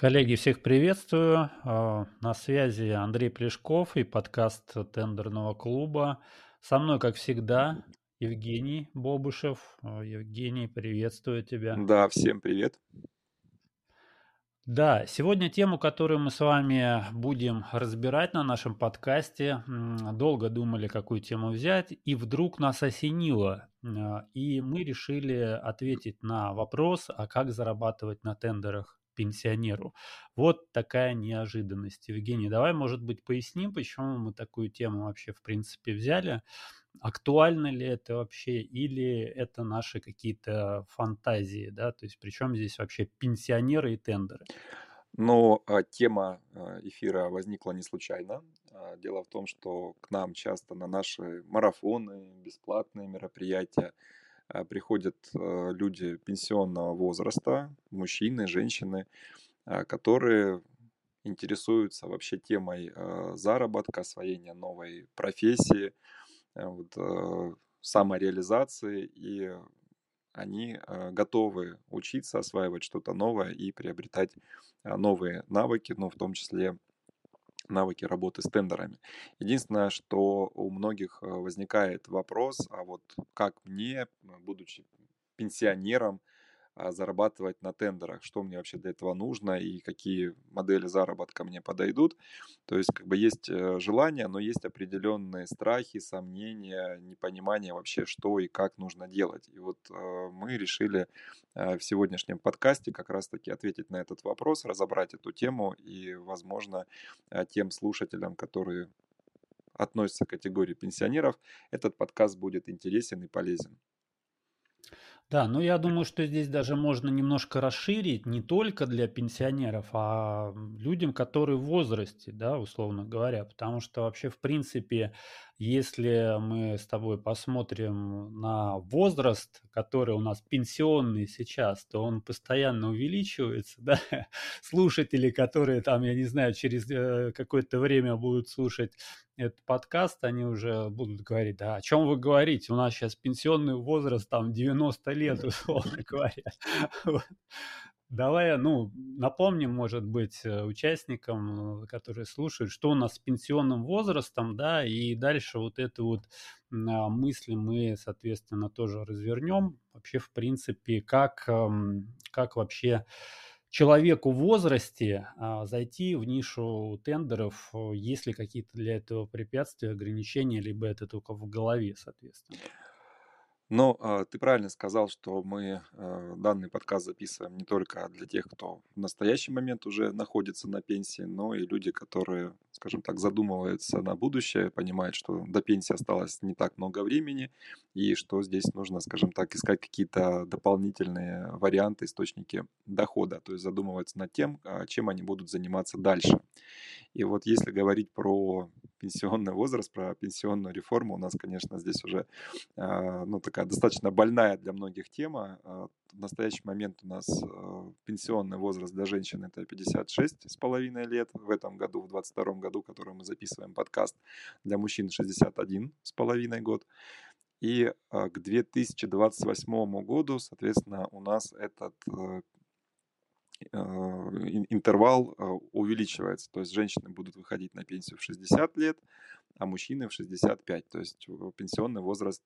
Коллеги, всех приветствую. А, на связи Андрей Плешков и подкаст тендерного клуба. Со мной, как всегда, Евгений Бобышев. А, Евгений, приветствую тебя. Да, всем привет. Да, сегодня тему, которую мы с вами будем разбирать на нашем подкасте, долго думали, какую тему взять, и вдруг нас осенило. А, и мы решили ответить на вопрос, а как зарабатывать на тендерах пенсионеру. Вот такая неожиданность. Евгений, давай, может быть, поясним, почему мы такую тему вообще, в принципе, взяли. Актуально ли это вообще, или это наши какие-то фантазии, да? То есть, причем здесь вообще пенсионеры и тендеры? Но а, тема а, эфира возникла не случайно. А, дело в том, что к нам часто на наши марафоны, бесплатные мероприятия приходят а, люди пенсионного возраста, мужчины, женщины, а, которые интересуются вообще темой заработка, освоения новой профессии, вот, самореализации, и они готовы учиться, осваивать что-то новое и приобретать новые навыки, ну, в том числе навыки работы с тендерами. Единственное, что у многих э, возникает вопрос, а вот как мне, будучи пенсионером, зарабатывать на тендерах, что мне вообще для этого нужно и какие модели заработка мне подойдут. То есть как бы есть э, желание, но есть определенные страхи, сомнения, непонимание вообще, что и как нужно делать. И вот э, мы решили э, в сегодняшнем подкасте как раз-таки ответить на этот вопрос, разобрать эту тему и, возможно, тем слушателям, которые относятся к категории пенсионеров, этот подкаст будет интересен и полезен. Да, ну я думаю, что здесь даже можно немножко расширить не только для пенсионеров, а людям, которые в возрасте, да, условно говоря, потому что вообще, в принципе, если мы с тобой посмотрим на возраст, который у нас пенсионный сейчас, то он постоянно увеличивается, да, слушатели, которые там, я не знаю, через э, какое-то время будут слушать этот подкаст, они уже будут говорить, да, о чем вы говорите, у нас сейчас пенсионный возраст там 90 лет, условно говоря. Давай, ну, напомним, может быть, э, участникам, э, которые слушают, что у нас с пенсионным возрастом, да, и дальше вот эту вот а, мысль мы, соответственно, тоже развернем. Вообще, в принципе, как, как вообще человеку в возрасте а, зайти в нишу тендеров, э, есть ли какие-то для этого препятствия, ограничения, либо это только в голове, соответственно? Ну, а, ты правильно сказал, что мы а, данный подкаст записываем не только для тех, кто в настоящий момент уже находится на пенсии, но и люди, которые, скажем так, задумываются на будущее, понимают, что до пенсии осталось не так много времени, и что здесь нужно, скажем так, искать какие-то дополнительные варианты, источники дохода, то есть задумываться над тем, а, чем они будут заниматься дальше. И вот если говорить про пенсионный возраст, про пенсионную реформу, у нас, конечно, здесь уже ну, такая достаточно больная для многих тема. А, в настоящий момент у нас а, пенсионный возраст для женщин это 56 с половиной лет. В этом году, в 22 году, который мы записываем подкаст, для мужчин 61 с половиной год. И а, к 2028 году, соответственно, у нас этот интервал увеличивается. То есть женщины будут выходить на пенсию в 60 лет, а мужчины в 65. То есть пенсионный возраст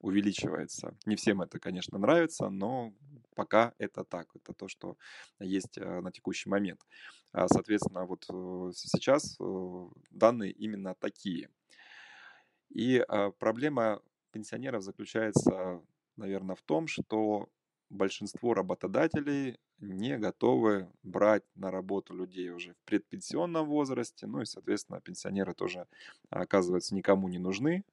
увеличивается. Не всем это, конечно, нравится, но пока это так. Это то, что есть э, на текущий момент. А, соответственно, вот э, сейчас э, данные именно такие. И а, проблема пенсионеров заключается, наверное, в том, что большинство работодателей не готовы брать на работу людей уже в предпенсионном возрасте, ну и, соответственно, пенсионеры тоже, оказывается, никому не нужны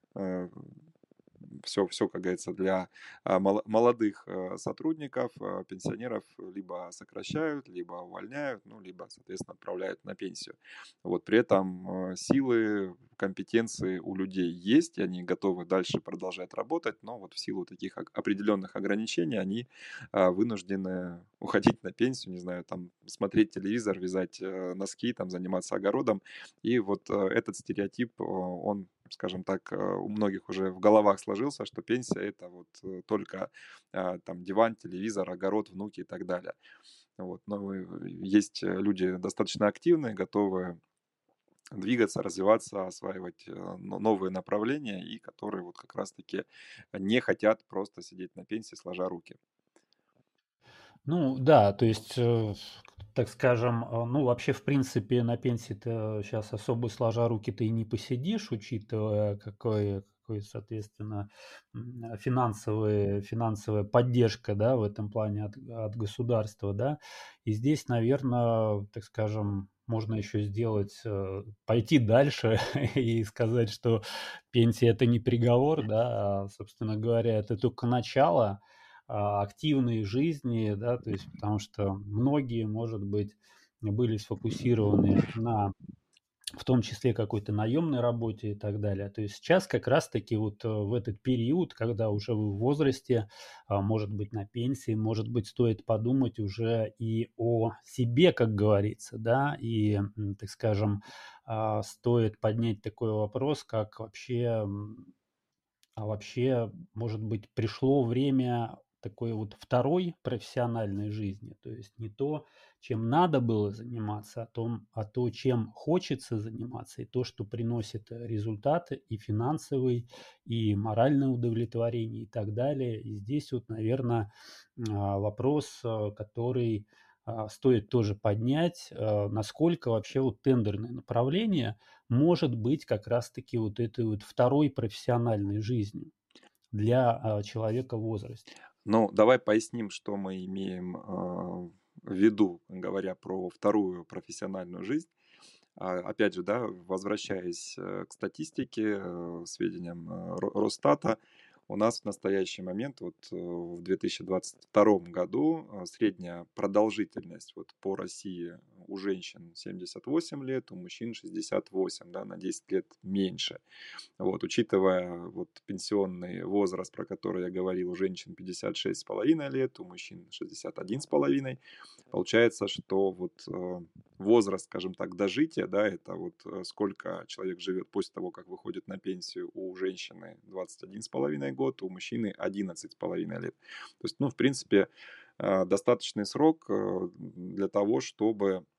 все, все, как говорится, для а, молодых э, сотрудников, э, пенсионеров либо сокращают, либо увольняют, ну, либо, соответственно, отправляют на пенсию. Вот при этом э, силы, компетенции у людей есть, и они готовы дальше продолжать работать, но вот в силу таких определенных ограничений они а, вынуждены уходить на пенсию, не знаю, там смотреть телевизор, вязать носки, там заниматься огородом. И вот этот стереотип, он скажем так, э, у многих уже в головах сложился, что пенсия это вот э, только а, там диван, телевизор, огород, внуки и так далее. Вот. Но есть люди достаточно активные, готовые двигаться, развиваться, осваивать новые направления и которые вот как раз-таки не хотят просто сидеть на пенсии, сложа руки. Ну да, то есть, э, так скажем, э, ну вообще в принципе на пенсии ты сейчас особо сложа руки ты и не посидишь, учитывая какой, какой соответственно, финансовые, финансовая поддержка, да, в этом плане от, от государства, да. И здесь, наверное, так скажем, можно еще сделать, э, пойти дальше и сказать, что пенсия это не приговор, да, а, собственно говоря, это только начало, активной жизни, да, то есть потому что многие, может быть, были сфокусированы на в том числе какой-то наемной работе и так далее. То есть сейчас как раз-таки вот э, в этот период, когда уже вы в возрасте, а, может быть, на пенсии, может быть, стоит подумать уже и о себе, как говорится, да, и, так скажем, а, стоит поднять такой вопрос, как вообще а вообще, может быть, пришло время такой вот второй профессиональной жизни, то есть не то, чем надо было заниматься, а, том, а то, чем хочется заниматься, и то, что приносит результаты и финансовый, и моральное удовлетворение и так далее. И здесь вот, наверное, а, вопрос, а, который стоит тоже поднять, насколько вообще вот тендерное направление может быть как раз-таки вот этой вот второй профессиональной жизнью для человека в возрасте. Ну, давай поясним, что мы имеем а, в виду, говоря про вторую профессиональную жизнь. А, опять же, да, возвращаясь э, к статистике, э, сведениям э, Росстата, у нас в настоящий момент, вот в 2022 году, средняя продолжительность вот по России у женщин 78 лет, у мужчин 68, да, на 10 лет меньше. Вот, учитывая вот пенсионный возраст, про который я говорил, у женщин 56,5 лет, у мужчин 61,5, получается, что вот э, возраст, скажем так, дожития, да, это вот э, сколько человек живет после того, как выходит на пенсию у женщины 21,5 год, у мужчины 11,5 лет. То есть, ну, в принципе, э, достаточный срок для того, чтобы Э,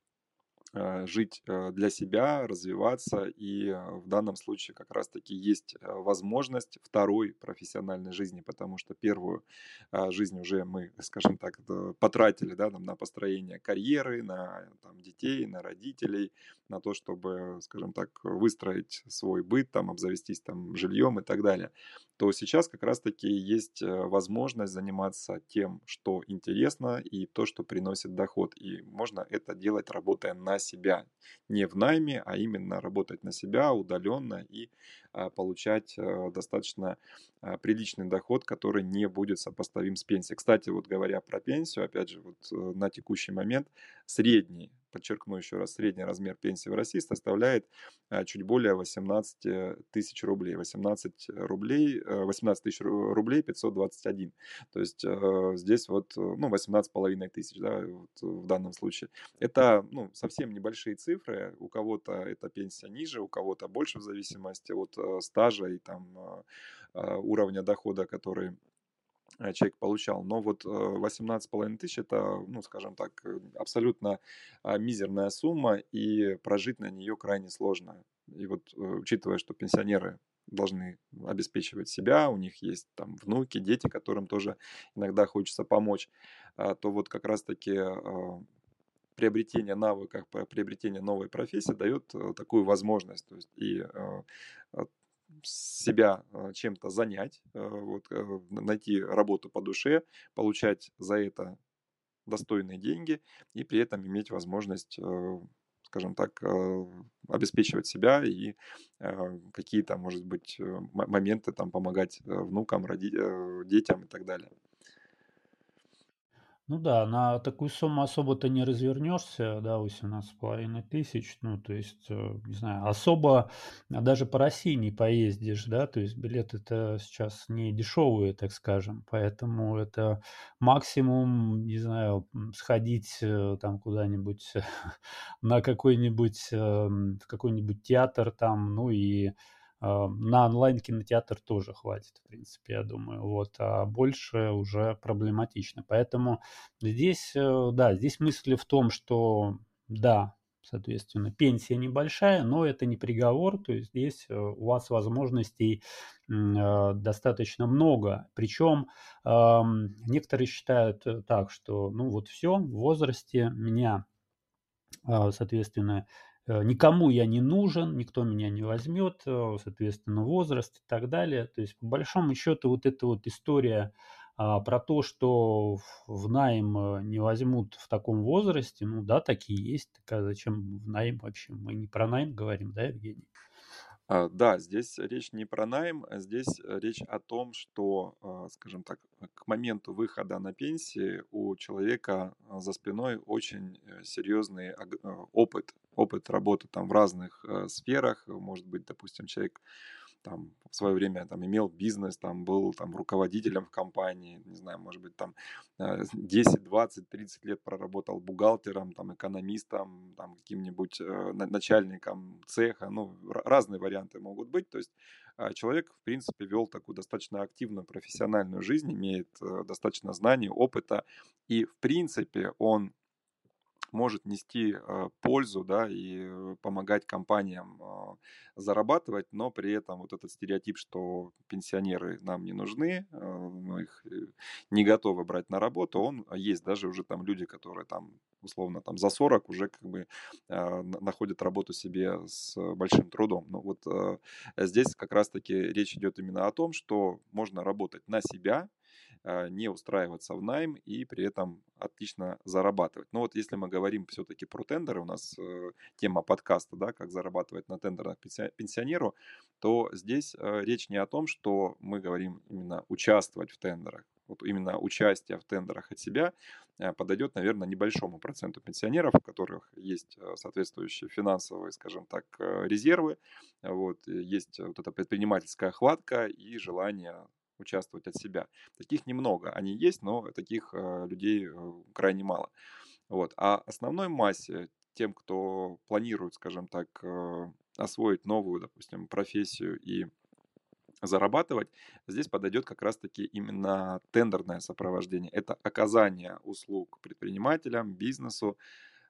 жить э, для себя, развиваться, и э, в данном случае как раз-таки есть возможность второй профессиональной жизни, потому что первую жизнь уже мы, скажем так, потратили да, там, на построение карьеры, на там, детей, на родителей, на то, чтобы, скажем так, выстроить свой быт, там, обзавестись там, жильем и так далее, то сейчас как раз-таки есть возможность заниматься тем, что интересно, и то, что приносит доход. И можно это делать, работая на себя. Не в найме, а именно работать на себя удаленно и а, получать а, достаточно приличный доход, который не будет сопоставим с пенсией. Кстати, вот говоря про пенсию, опять же, вот э, на текущий момент средний подчеркну еще раз, средний размер пенсии в России составляет чуть более 18 тысяч рублей. 18 рублей, 18 тысяч рублей 521. То есть э, здесь вот, ну, 18 половиной тысяч, да, вот в данном случае. Это, ну, совсем небольшие цифры. У кого-то эта пенсия ниже, у кого-то больше в зависимости от э, стажа и там э, уровня дохода, который человек получал. Но вот 18,5 тысяч это, ну, скажем так, абсолютно а, мизерная сумма, и прожить на нее крайне сложно. И вот учитывая, что пенсионеры должны обеспечивать себя, у них есть там внуки, дети, которым тоже иногда хочется помочь, а, то вот как раз-таки приобретение навыков, приобретение новой профессии дает э, такую возможность. То есть и э, себя э, чем-то занять, вот, найти работу по душе, получать за это достойные деньги и при этом иметь возможность скажем так, обеспечивать себя и какие-то, может быть, моменты там помогать внукам, детям и так далее. Ну да, на такую сумму особо-то не развернешься, да, восемнадцать с половиной тысяч, ну, то есть, э, не знаю, особо даже по России не поездишь, да, то есть билеты-то сейчас не дешевые, так скажем, поэтому это максимум, не знаю, сходить э, там куда-нибудь на какой-нибудь, эм, в какой-нибудь театр там, ну и на онлайн-кинотеатр тоже хватит, в принципе, я думаю. Вот, а больше уже проблематично. Поэтому здесь, э, да, здесь мысли в том, что да, соответственно, пенсия небольшая, но это не приговор, то есть здесь э, у вас возможностей э, достаточно много. Причем некоторые считают так, что ну вот все, в возрасте меня, соответственно, Э, никому я не нужен, никто меня не возьмет, э, соответственно, возраст и так далее. То есть, по большому счету, вот эта вот история а, про то, что в найм э, не возьмут в таком возрасте, ну да, такие есть. Так а зачем в найм вообще? Мы не про найм говорим, да, Евгений? А, да, здесь речь не про найм, а здесь речь о том, что, а, скажем так, к моменту выхода на пенсии у человека за спиной очень э, серьезный опыт, опыт работы там в разных э, сферах. Может быть, допустим, человек там в свое время там имел бизнес, там был там руководителем в компании, не знаю, может быть, там 10, 20, 30 лет проработал бухгалтером, там экономистом, там каким-нибудь э, начальником цеха, ну, разные варианты могут быть, то есть а, человек, в принципе, вел такую достаточно активную профессиональную жизнь, имеет э, достаточно знаний, опыта, и, в принципе, он может нести э, пользу, да, и э, помогать компаниям э, зарабатывать, но при этом вот этот стереотип, что пенсионеры нам не нужны, мы их не готовы брать на работу, он есть. Даже уже там люди, которые там условно там за 40 уже как бы находят работу себе с большим трудом. Но вот здесь как раз-таки речь идет именно о том, что можно работать на себя, а, не устраиваться в найм и при этом отлично зарабатывать. Но вот если мы говорим все-таки про тендеры, у нас э, тема подкаста, да, как зарабатывать на тендерах пенсионеру, то здесь э, речь не о том, что мы говорим именно участвовать в тендерах. Вот именно участие в тендерах от себя э, подойдет, наверное, небольшому проценту пенсионеров, у которых есть соответствующие финансовые, скажем так, резервы, вот, есть вот эта предпринимательская хватка и желание участвовать от себя. Таких немного. Они есть, но таких э, людей э, крайне мало. Вот. А основной массе, тем, кто планирует, скажем так, э, освоить новую, допустим, профессию и зарабатывать, здесь подойдет как раз-таки именно тендерное сопровождение. Это оказание услуг предпринимателям, бизнесу,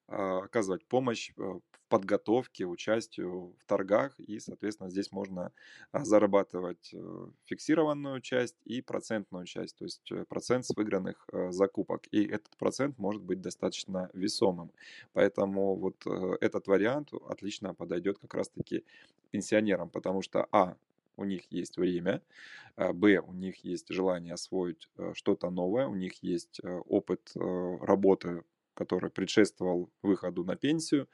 оказывать помощь э, в подготовке, участию в торгах, и, соответственно, здесь можно а, зарабатывать э, фиксированную часть и процентную часть, то есть э, процент с выигранных закупок, и этот процент может быть достаточно весомым. Поэтому вот этот вариант отлично подойдет как раз-таки пенсионерам, потому что, а, у них есть время, а, б, у них есть желание освоить что-то новое, у них есть опыт работы который предшествовал выходу на пенсию.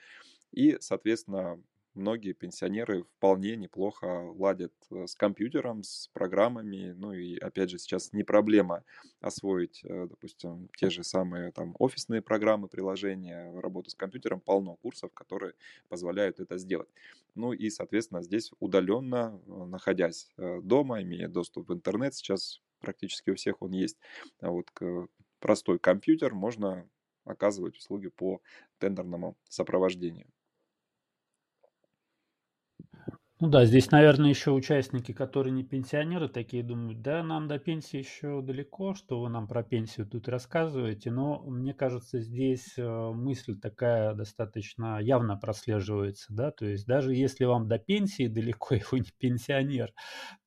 И, соответственно, многие пенсионеры вполне неплохо ладят э, с компьютером, с программами. Ну и, опять же, сейчас не проблема освоить, э, допустим, те же самые там офисные программы, приложения, работу с компьютером. Полно курсов, которые позволяют это сделать. Ну и, соответственно, здесь удаленно, э, находясь дома, имея доступ в интернет, сейчас практически у всех он есть, а вот простой компьютер, можно оказывать услуги по тендерному сопровождению. Ну да, здесь, наверное, еще участники, которые не пенсионеры, такие думают, да, нам до пенсии еще далеко, что вы нам про пенсию тут рассказываете, но мне кажется, здесь э, мысль такая достаточно явно прослеживается, да, то есть даже если вам до пенсии далеко, и вы не пенсионер,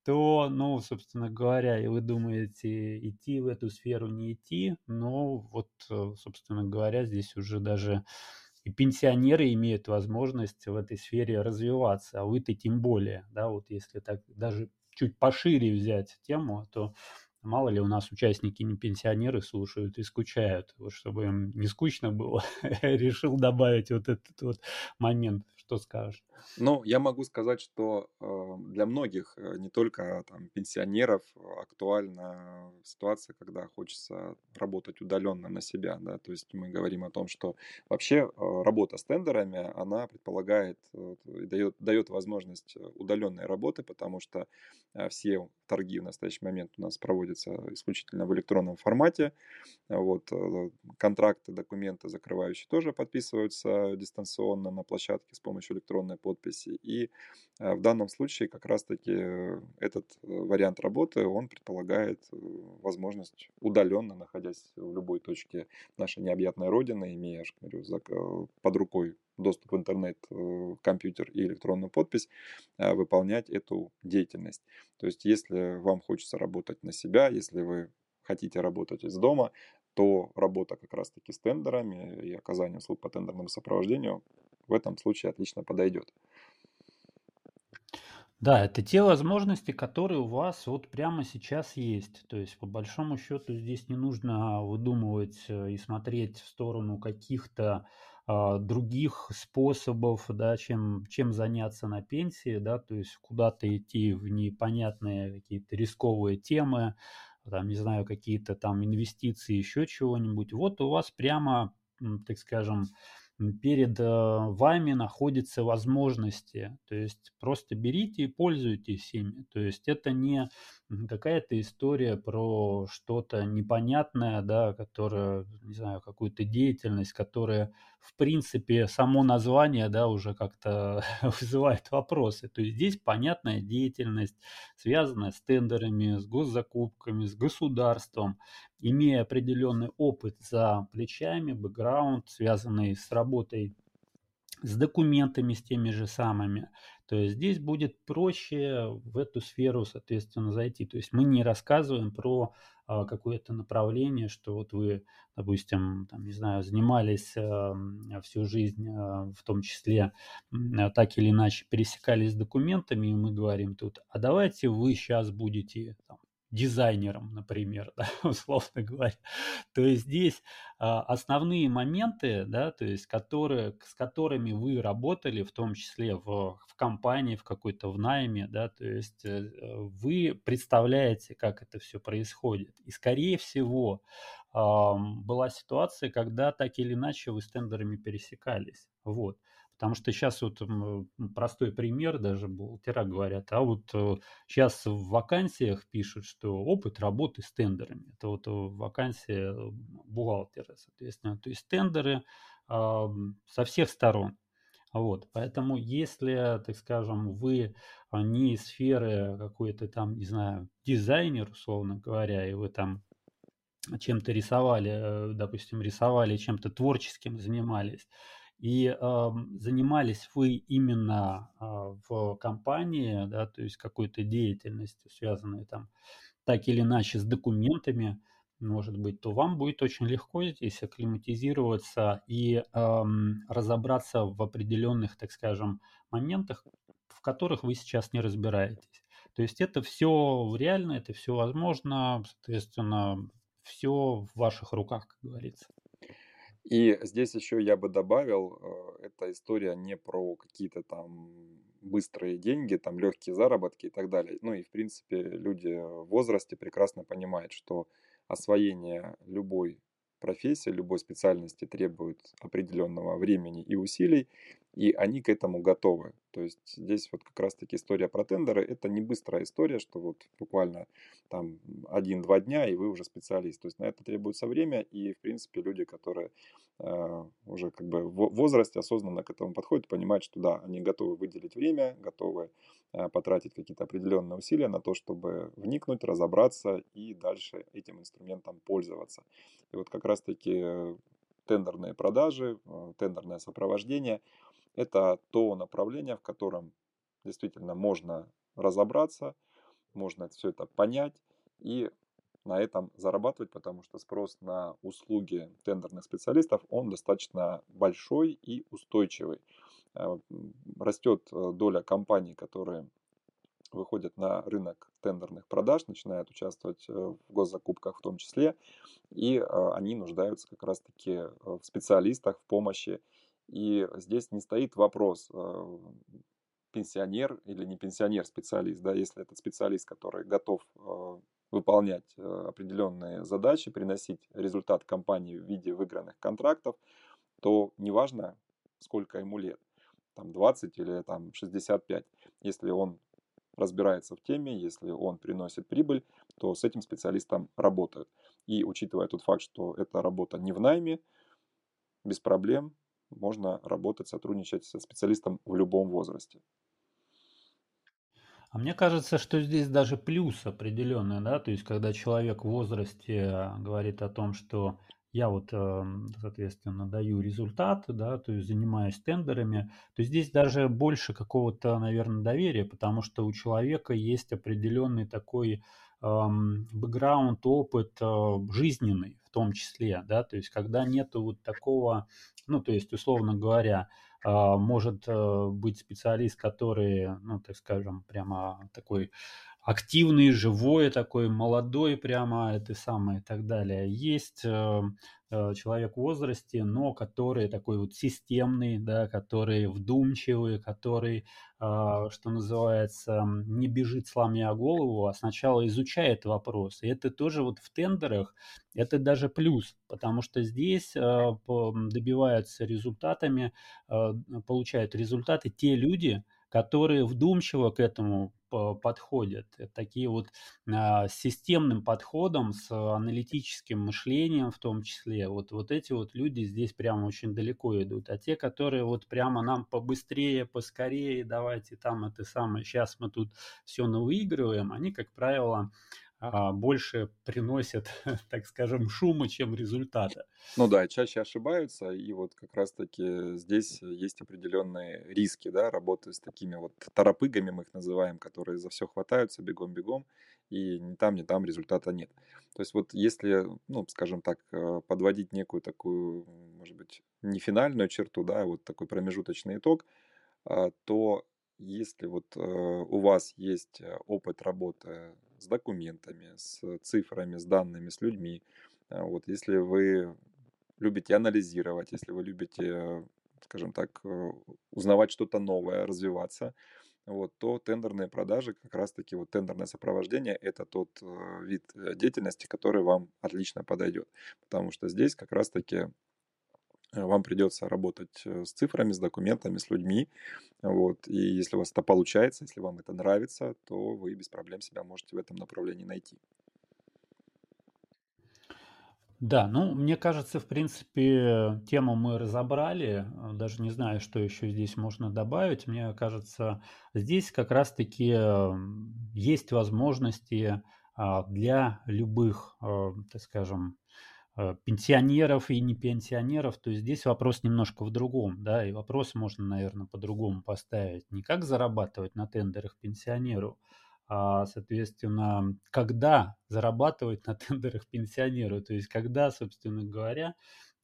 то, ну, собственно говоря, и вы думаете, идти в эту сферу, не идти, но вот, э, собственно говоря, здесь уже даже и пенсионеры имеют возможность в этой сфере развиваться, а вы-то тем более, да, вот если так даже чуть пошире взять тему, то мало ли у нас участники не пенсионеры слушают и скучают, вот чтобы им не скучно было, решил добавить вот этот вот момент. Что скажешь? Ну, я могу сказать, что э, для многих, э, не только там, пенсионеров, актуальна ситуация, когда хочется работать удаленно на себя. Да? То есть мы говорим о том, что вообще э, работа с тендерами, она предполагает и дает, дает возможность удаленной работы, потому что все торги в настоящий момент у нас проводят находится исключительно в электронном формате. Вот, э, контракты, документы закрывающие тоже подписываются дистанционно на площадке с помощью электронной подписи. И в данном случае как раз-таки этот вариант работы, он предполагает возможность удаленно, находясь в любой точке нашей необъятной родины, имея, говорю, под рукой доступ в интернет, э, компьютер и электронную подпись, э, выполнять эту деятельность. То есть, если вам хочется работать на себя, если вы хотите работать из дома, то работа как раз-таки с тендерами и оказание услуг по тендерному сопровождению в этом случае отлично подойдет. Да, это те возможности, которые у вас вот прямо сейчас есть. То есть, по большому счету, здесь не нужно выдумывать э, и смотреть в сторону каких-то а, других способов, да, чем, чем заняться на пенсии, да, то есть куда-то идти в непонятные какие-то рисковые темы, там, не знаю, какие-то там инвестиции, еще чего-нибудь. Вот у вас прямо, так скажем, перед э, вами находятся возможности. То есть просто берите и пользуйтесь ими. То есть это не какая-то история про что-то непонятное, да, которое, не знаю, какую-то деятельность, которая, в принципе, само название, да, уже как-то вызывает вопросы. То есть здесь понятная деятельность, связанная с тендерами, с госзакупками, с государством, имея определенный опыт за плечами, бэкграунд, связанный с работой с документами, с теми же самыми. То есть здесь будет проще в эту сферу, соответственно, зайти. То есть мы не рассказываем про а, какое-то направление, что вот вы, допустим, там, не знаю, занимались а, всю жизнь, а, в том числе а, так или иначе пересекались с документами, и мы говорим тут, а давайте вы сейчас будете там, дизайнером, например, да, условно говоря. То есть здесь а, основные моменты, да, то есть которые, с которыми вы работали, в том числе в, в компании, в какой-то в найме, да, то есть э, вы представляете, как это все происходит. И скорее всего была ситуация, когда так или иначе вы с тендерами пересекались. Вот. Потому что сейчас вот простой пример, даже бухгалтера говорят, а вот сейчас э, в вакансиях пишут, что опыт работы с тендерами. Это вот вакансия бухгалтера, соответственно. То есть тендеры э, со всех сторон. Вот, поэтому если, так скажем, вы не из сферы какой-то там, не знаю, дизайнер, условно говоря, и вы там чем-то рисовали, э, допустим, рисовали, чем-то творческим занимались, и э, занимались вы именно э, в компании, да, то есть какой-то деятельностью, связанной там так или иначе с документами, может быть, то вам будет очень легко здесь акклиматизироваться и э, разобраться в определенных, так скажем, моментах, в которых вы сейчас не разбираетесь. То есть это все реально, это все возможно, соответственно, все в ваших руках, как говорится. И здесь еще я бы добавил, э, эта история не про какие-то там быстрые деньги, там легкие заработки и так далее. Ну и в принципе люди в возрасте прекрасно понимают, что освоение любой профессии, любой специальности требует определенного времени и усилий, и они к этому готовы. То есть здесь вот как раз-таки история про тендеры, это не быстрая история, что вот буквально там один-два дня, и вы уже специалист. То есть на это требуется время, и в принципе люди, которые э, уже как бы в возрасте осознанно к этому подходят, понимают, что да, они готовы выделить время, готовы э, потратить какие-то определенные усилия на то, чтобы вникнуть, разобраться и дальше этим инструментом пользоваться. И вот как раз-таки тендерные продажи, э, тендерное сопровождение – это то направление, в котором действительно можно разобраться, можно все это понять и на этом зарабатывать, потому что спрос на услуги тендерных специалистов, он достаточно большой и устойчивый. Э, Растет э, доля компаний, которые выходят на рынок тендерных продаж, начинают участвовать э, в госзакупках в том числе, и они нуждаются как раз-таки в специалистах, в помощи и здесь не стоит вопрос, э, пенсионер или не пенсионер специалист, да, если это специалист, который готов э, выполнять э, определенные задачи, приносить результат компании в виде выигранных контрактов, то неважно, сколько ему лет, там 20 или там 65, если он разбирается в теме, если он приносит прибыль, то с этим специалистом работают. И учитывая тот факт, что эта работа не в найме, без проблем можно работать, сотрудничать со специалистом в любом возрасте. А мне кажется, что здесь даже плюс определенный, да, то есть когда человек в возрасте говорит о том, что я вот, эм, соответственно, даю результаты, да, то есть занимаюсь тендерами, то здесь даже больше какого-то, наверное, доверия, потому что у человека есть определенный такой бэкграунд, опыт э, жизненный в том числе, да, то есть когда нету вот такого, ну, то есть, условно говоря, э, может э, быть специалист, который, ну, так скажем, прямо такой активный, живой такой, молодой прямо, это самое и так далее. Есть человек в возрасте, но который такой вот системный, да, который вдумчивый, который, э, что называется, не бежит сломя голову, а сначала изучает вопрос. И это тоже вот в тендерах, это даже плюс, потому что здесь э, добиваются результатами, э, получают результаты те люди, которые вдумчиво к этому подходят. Такие вот а, с системным подходом, с аналитическим мышлением в том числе. Вот, вот эти вот люди здесь прямо очень далеко идут. А те, которые вот прямо нам побыстрее, поскорее, давайте там это самое, сейчас мы тут все выигрываем, они, как правило, больше приносят, так скажем, шума, чем результата. Ну да, чаще ошибаются, и вот как раз-таки здесь есть определенные риски, да, работы с такими вот торопыгами, мы их называем, которые за все хватаются бегом-бегом, и ни там, ни там результата нет. То есть вот если, ну, скажем так, э, подводить некую такую, может быть, не финальную черту, да, а вот такой промежуточный итог, а, то если вот э, у вас есть э, опыт работы с документами, с цифрами, с данными, с людьми. А, вот, если вы любите анализировать, если вы любите, скажем так, э, узнавать что-то новое, развиваться, вот, то тендерные продажи, как раз-таки вот тендерное сопровождение, это тот э, вид э, деятельности, который вам отлично подойдет. Потому что здесь как раз-таки вам придется работать э, с цифрами, с документами, с людьми. Вот. И если у вас это получается, если вам это нравится, то вы без проблем себя можете в этом направлении найти. Да, ну, мне кажется, в принципе, тему мы разобрали. Даже не знаю, что еще здесь можно добавить. Мне кажется, здесь как раз-таки есть возможности а, для любых, э, так скажем, Э, пенсионеров и не пенсионеров, то здесь вопрос немножко в другом, да, и вопрос можно, наверное, по-другому поставить. Не как зарабатывать на тендерах пенсионеру, а, соответственно, когда зарабатывать на тендерах пенсионеру, то есть когда, собственно говоря,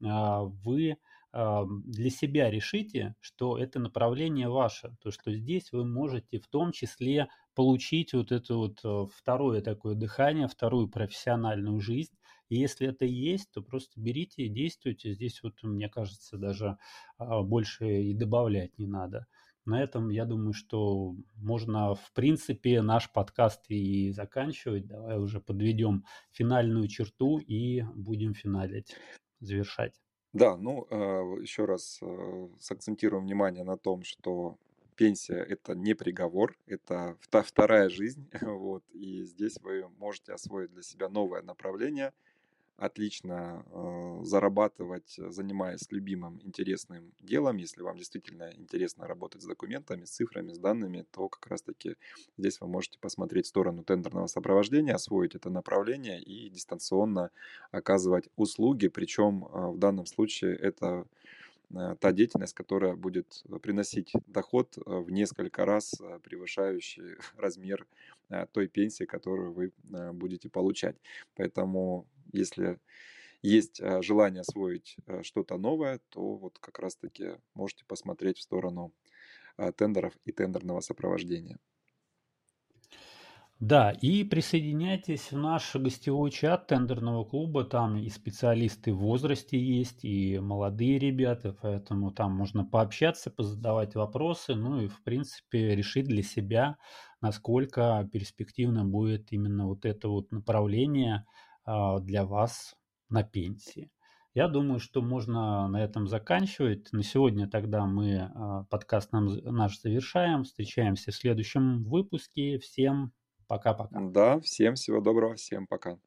а, вы а, для себя решите, что это направление ваше, то что здесь вы можете в том числе получить вот это вот э, второе такое дыхание, вторую профессиональную жизнь, и если это есть, то просто берите и действуйте. Здесь вот, мне кажется, даже а, больше и добавлять не надо. На этом, я думаю, что можно, в принципе, наш подкаст и заканчивать. Давай уже подведем финальную черту и будем финалить, завершать. Да, ну, а, еще раз а, сакцентируем внимание на том, что пенсия – это не приговор, это вторая жизнь, вот, и здесь вы можете освоить для себя новое направление – отлично э, зарабатывать, занимаясь любимым интересным делом. Если вам действительно интересно работать с документами, с цифрами, с данными, то как раз-таки здесь вы можете посмотреть в сторону тендерного сопровождения, освоить это направление и дистанционно оказывать услуги. Причем э, в данном случае это э, та деятельность, которая будет приносить доход э, в несколько раз э, превышающий размер той пенсии, которую вы будете получать. Поэтому если есть э, желание освоить э, что-то новое, то вот как раз-таки можете посмотреть в сторону э, тендеров и тендерного сопровождения. Да, и присоединяйтесь в наш гостевой чат тендерного клуба, там и специалисты в возрасте есть, и молодые ребята, поэтому там можно пообщаться, позадавать вопросы, ну и в принципе решить для себя, насколько перспективно будет именно вот это вот направление для вас на пенсии. Я думаю, что можно на этом заканчивать. На сегодня тогда мы а, подкаст нам, наш завершаем. Встречаемся в следующем выпуске. Всем пока-пока. Да, всем всего доброго, всем пока.